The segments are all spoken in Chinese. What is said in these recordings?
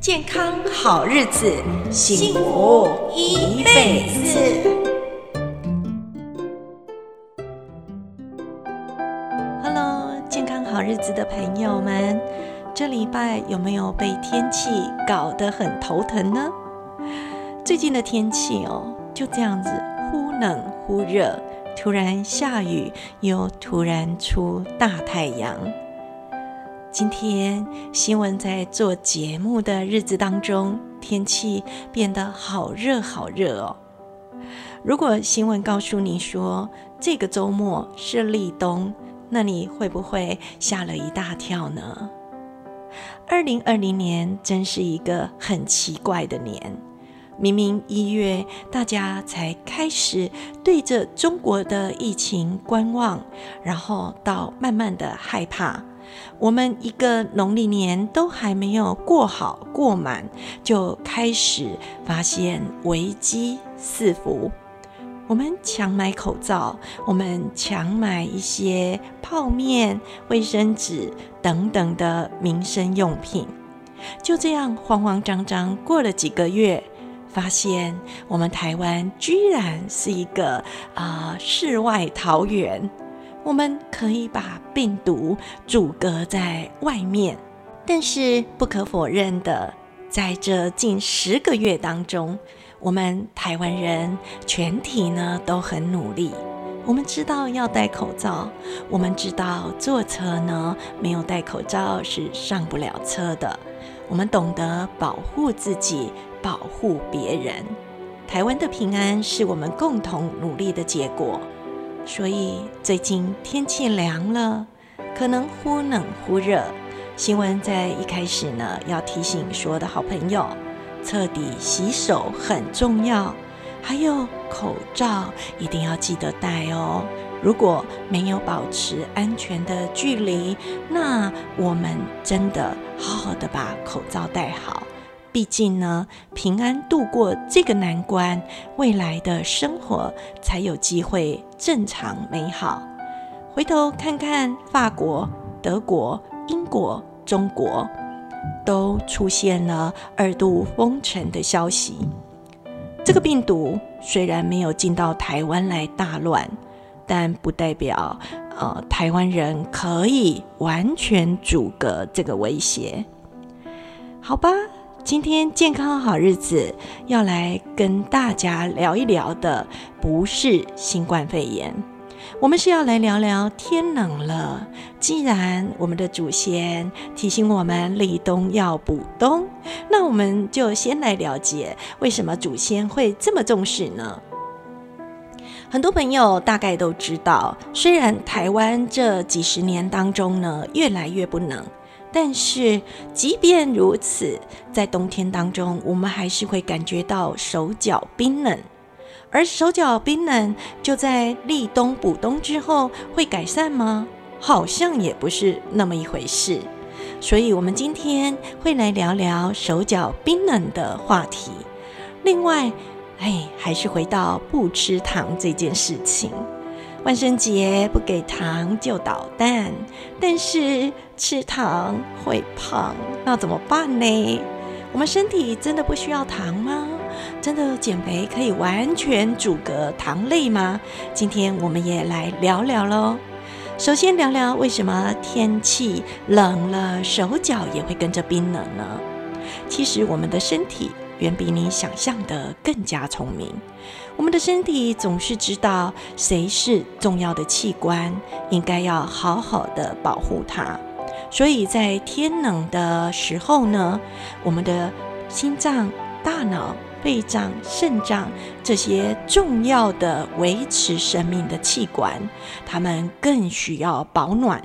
健康好日子，幸福一辈子。Hello，健康好日子的朋友们，这礼拜有没有被天气搞得很头疼呢？最近的天气哦，就这样子忽冷忽热，突然下雨，又突然出大太阳。今天新闻在做节目的日子当中，天气变得好热好热哦。如果新闻告诉你说这个周末是立冬，那你会不会吓了一大跳呢？二零二零年真是一个很奇怪的年，明明一月大家才开始对着中国的疫情观望，然后到慢慢的害怕。我们一个农历年都还没有过好过满，就开始发现危机四伏。我们抢买口罩，我们抢买一些泡面、卫生纸等等的民生用品。就这样慌慌张张过了几个月，发现我们台湾居然是一个啊、世外桃源。我们可以把病毒阻隔在外面，但是不可否认的，在这近十个月当中，我们台湾人全体呢都很努力。我们知道要戴口罩，我们知道坐车呢没有戴口罩是上不了车的。我们懂得保护自己，保护别人。台湾的平安是我们共同努力的结果。所以最近天气凉了，可能忽冷忽热。新闻在一开始呢，要提醒所有的好朋友，彻底洗手很重要。还有口罩一定要记得戴哦。如果没有保持安全的距离，那我们真的好好的把口罩戴好。毕竟呢，平安度过这个难关，未来的生活才有机会正常美好。回头看看法国、德国、英国、中国，都出现了二度封城的消息。这个病毒虽然没有进到台湾来大乱，但不代表呃台湾人可以完全阻隔这个威胁。好吧。今天健康好日子要来跟大家聊一聊的，不是新冠肺炎，我们是要来聊聊天冷了。既然我们的祖先提醒我们立冬要补冬，那我们就先来了解为什么祖先会这么重视呢？很多朋友大概都知道，虽然台湾这几十年当中呢，越来越不冷。但是，即便如此，在冬天当中，我们还是会感觉到手脚冰冷。而手脚冰冷，就在立冬补冬之后会改善吗？好像也不是那么一回事。所以，我们今天会来聊聊手脚冰冷的话题。另外，哎，还是回到不吃糖这件事情。万圣节不给糖就捣蛋，但是吃糖会胖，那怎么办呢？我们身体真的不需要糖吗？真的减肥可以完全阻隔糖类吗？今天我们也来聊聊喽。首先聊聊为什么天气冷了，手脚也会跟着冰冷呢？其实我们的身体远比你想象的更加聪明。我们的身体总是知道谁是重要的器官，应该要好好的保护它。所以在天冷的时候呢，我们的心脏、大脑、肺脏、肾脏这些重要的维持生命的器官，它们更需要保暖。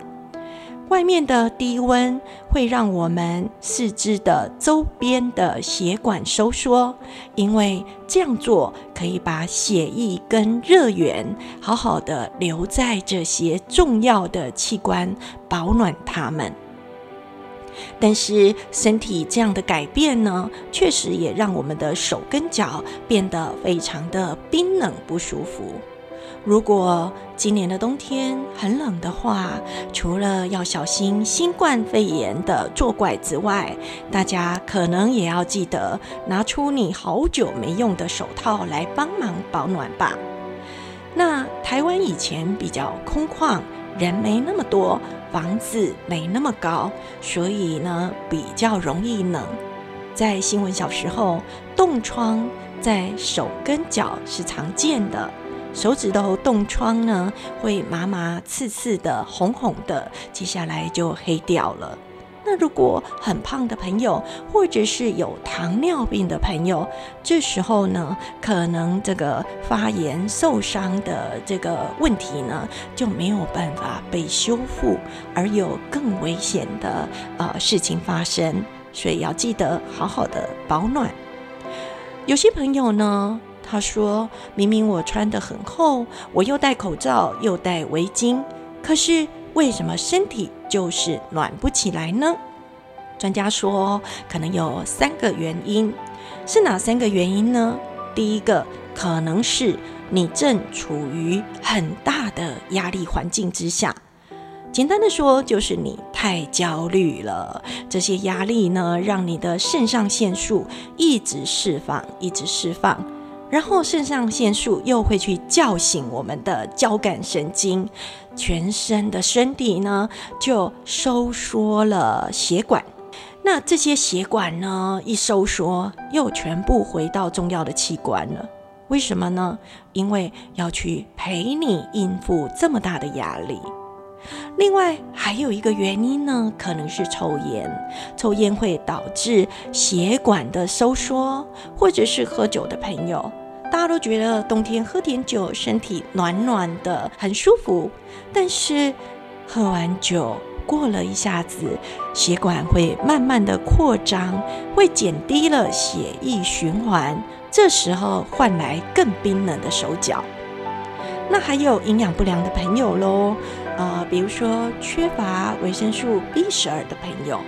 外面的低温会让我们四肢的周边的血管收缩，因为这样做可以把血液跟热源好好的留在这些重要的器官，保暖它们。但是身体这样的改变呢，确实也让我们的手跟脚变得非常的冰冷不舒服。如果今年的冬天很冷的话，除了要小心新冠肺炎的作怪之外，大家可能也要记得拿出你好久没用的手套来帮忙保暖吧。那台湾以前比较空旷，人没那么多，房子没那么高，所以呢比较容易冷。在新闻小时候，冻疮在手跟脚是常见的。手指头冻疮呢，会麻麻刺刺的、红红的，接下来就黑掉了。那如果很胖的朋友，或者是有糖尿病的朋友，这时候呢，可能这个发炎受伤的这个问题呢，就没有办法被修复，而有更危险的呃事情发生。所以要记得好好的保暖。有些朋友呢，他说：“明明我穿得很厚，我又戴口罩，又戴围巾，可是为什么身体就是暖不起来呢？”专家说，可能有三个原因，是哪三个原因呢？第一个，可能是你正处于很大的压力环境之下。简单的说，就是你太焦虑了。这些压力呢，让你的肾上腺素一直释放，一直释放。然后肾上腺素又会去叫醒我们的交感神经，全身的身体呢就收缩了血管。那这些血管呢一收缩，又全部回到重要的器官了。为什么呢？因为要去陪你应付这么大的压力。另外还有一个原因呢，可能是抽烟。抽烟会导致血管的收缩，或者是喝酒的朋友，大家都觉得冬天喝点酒，身体暖暖的，很舒服。但是喝完酒过了一下子，血管会慢慢的扩张，会减低了血液循环，这时候换来更冰冷的手脚。那还有营养不良的朋友喽。呃，比如说缺乏维生素 B 十二的朋友，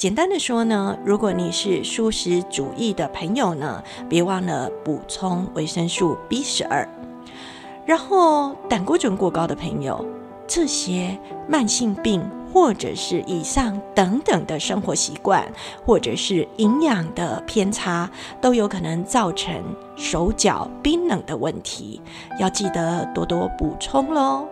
简单的说呢，如果你是素食主义的朋友呢，别忘了补充维生素 B 十二。然后胆固醇过高的朋友，这些慢性病或者是以上等等的生活习惯，或者是营养的偏差，都有可能造成手脚冰冷的问题，要记得多多补充喽。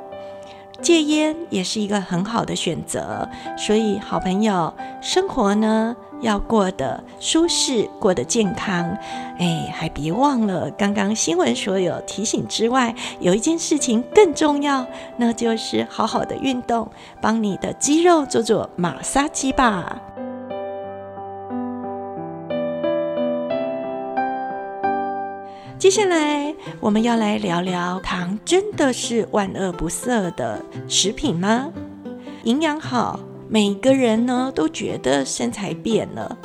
戒烟也是一个很好的选择，所以好朋友，生活呢要过得舒适，过得健康。哎，还别忘了刚刚新闻所有提醒之外，有一件事情更重要，那就是好好的运动，帮你的肌肉做做马杀鸡吧。接下来我们要来聊聊，糖真的是万恶不赦的食品吗？营养好，每个人呢都觉得身材变了。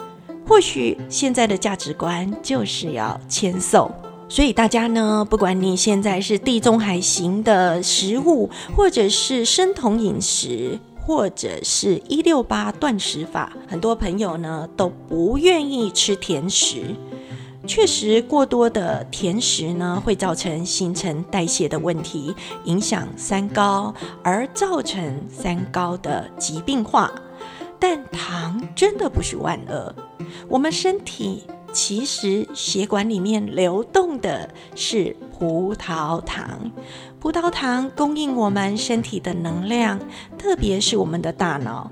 或许现在的价值观就是要纤瘦，所以大家呢，不管你现在是地中海型的食物，或者是生酮饮食，或者是一六八断食法，很多朋友呢都不愿意吃甜食。确实，过多的甜食呢，会造成新陈代谢的问题，影响三高，而造成三高的疾病化。但糖真的不是万恶，我们身体其实血管里面流动的是葡萄糖，葡萄糖供应我们身体的能量，特别是我们的大脑。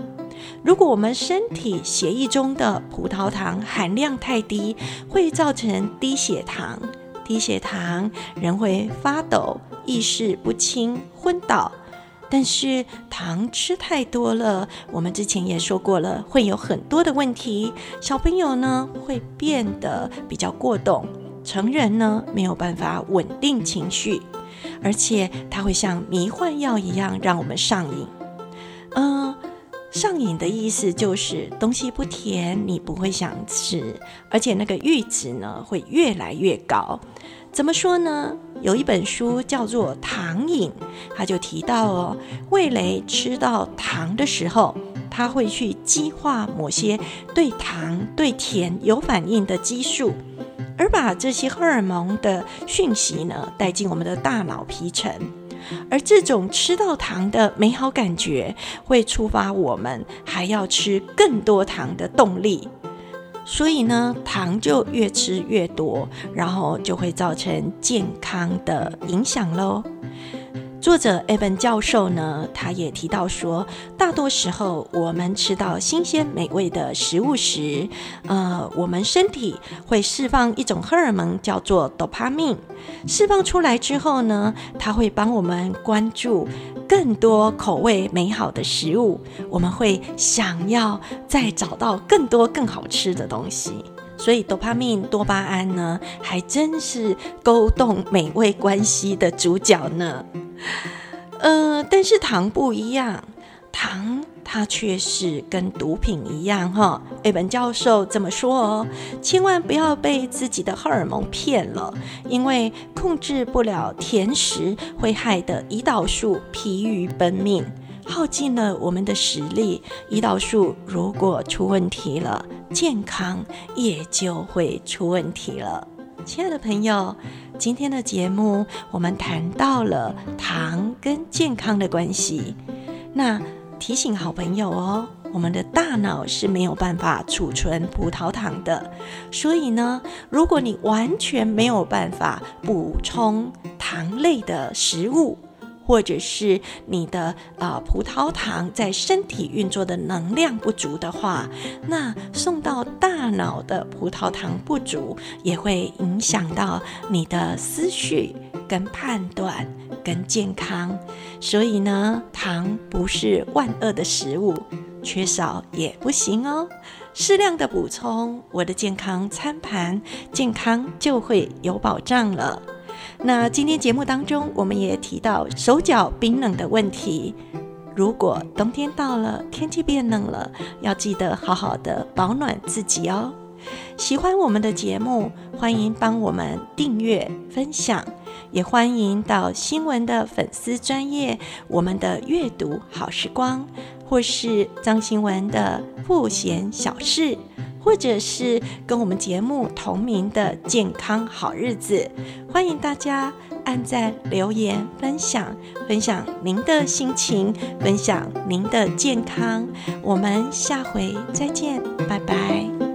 如果我们身体血液中的葡萄糖含量太低，会造成低血糖。低血糖人会发抖、意识不清、昏倒。但是糖吃太多了，我们之前也说过了，会有很多的问题。小朋友呢会变得比较过动，成人呢没有办法稳定情绪，而且它会像迷幻药一样让我们上瘾。嗯。上瘾的意思就是东西不甜，你不会想吃，而且那个阈值呢会越来越高。怎么说呢？有一本书叫做《糖瘾》，他就提到哦，味蕾吃到糖的时候，它会去激化某些对糖、对甜有反应的激素。而把这些荷尔蒙的讯息呢带进我们的大脑皮层。而这种吃到糖的美好感觉，会触发我们还要吃更多糖的动力。所以呢，糖就越吃越多，然后就会造成健康的影响喽。作者 Evan 教授呢，他也提到说，大多时候我们吃到新鲜美味的食物时，呃，我们身体会释放一种荷尔蒙，叫做多巴胺。释放出来之后呢，它会帮我们关注更多口味美好的食物，我们会想要再找到更多更好吃的东西。所以，多巴胺、多巴胺呢，还真是勾动美味关系的主角呢。呃，但是糖不一样，糖它却是跟毒品一样哈。艾本教授这么说哦，千万不要被自己的荷尔蒙骗了，因为控制不了甜食，会害得胰岛素疲于奔命。耗尽了我们的实力，胰岛素如果出问题了，健康也就会出问题了。亲爱的朋友，今天的节目我们谈到了糖跟健康的关系。那提醒好朋友哦，我们的大脑是没有办法储存葡萄糖的，所以呢，如果你完全没有办法补充糖类的食物，或者是你的啊、葡萄糖在身体运作的能量不足的话，那送到大脑的葡萄糖不足，也会影响到你的思绪、跟判断、跟健康。所以呢，糖不是万恶的食物，缺少也不行哦。适量的补充，我的健康餐盘，健康就会有保障了。那今天节目当中，我们也提到手脚冰冷的问题。如果冬天到了，天气变冷了，要记得好好的保暖自己哦。喜欢我们的节目，欢迎帮我们订阅、分享，也欢迎到新闻的粉丝专业，我们的阅读好时光，或是张新闻的富闲小事。或者是跟我们节目同名的健康好日子，欢迎大家按赞、留言、分享，分享您的心情，分享您的健康。我们下回再见，拜拜。